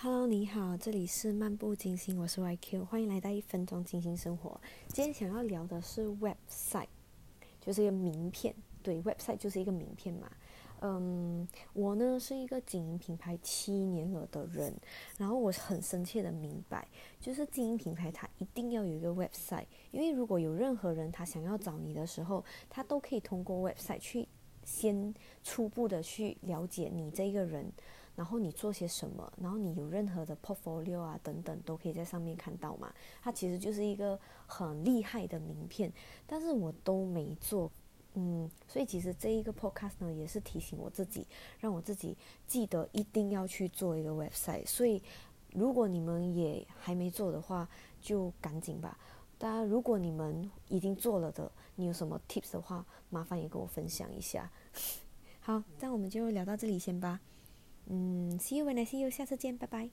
Hello，你好，这里是漫步金星，我是 YQ，欢迎来到一分钟金星生活。今天想要聊的是 website，就是一个名片。对，website 就是一个名片嘛。嗯，我呢是一个经营品牌七年了的人，然后我很深切的明白，就是经营品牌它一定要有一个 website，因为如果有任何人他想要找你的时候，他都可以通过 website 去先初步的去了解你这个人。然后你做些什么？然后你有任何的 portfolio 啊等等，都可以在上面看到嘛。它其实就是一个很厉害的名片，但是我都没做，嗯，所以其实这一个 podcast 呢，也是提醒我自己，让我自己记得一定要去做一个 website。所以如果你们也还没做的话，就赶紧吧。当然，如果你们已经做了的，你有什么 tips 的话，麻烦也跟我分享一下。好，那我们就聊到这里先吧。嗯，See you when I see you，下次见，拜拜。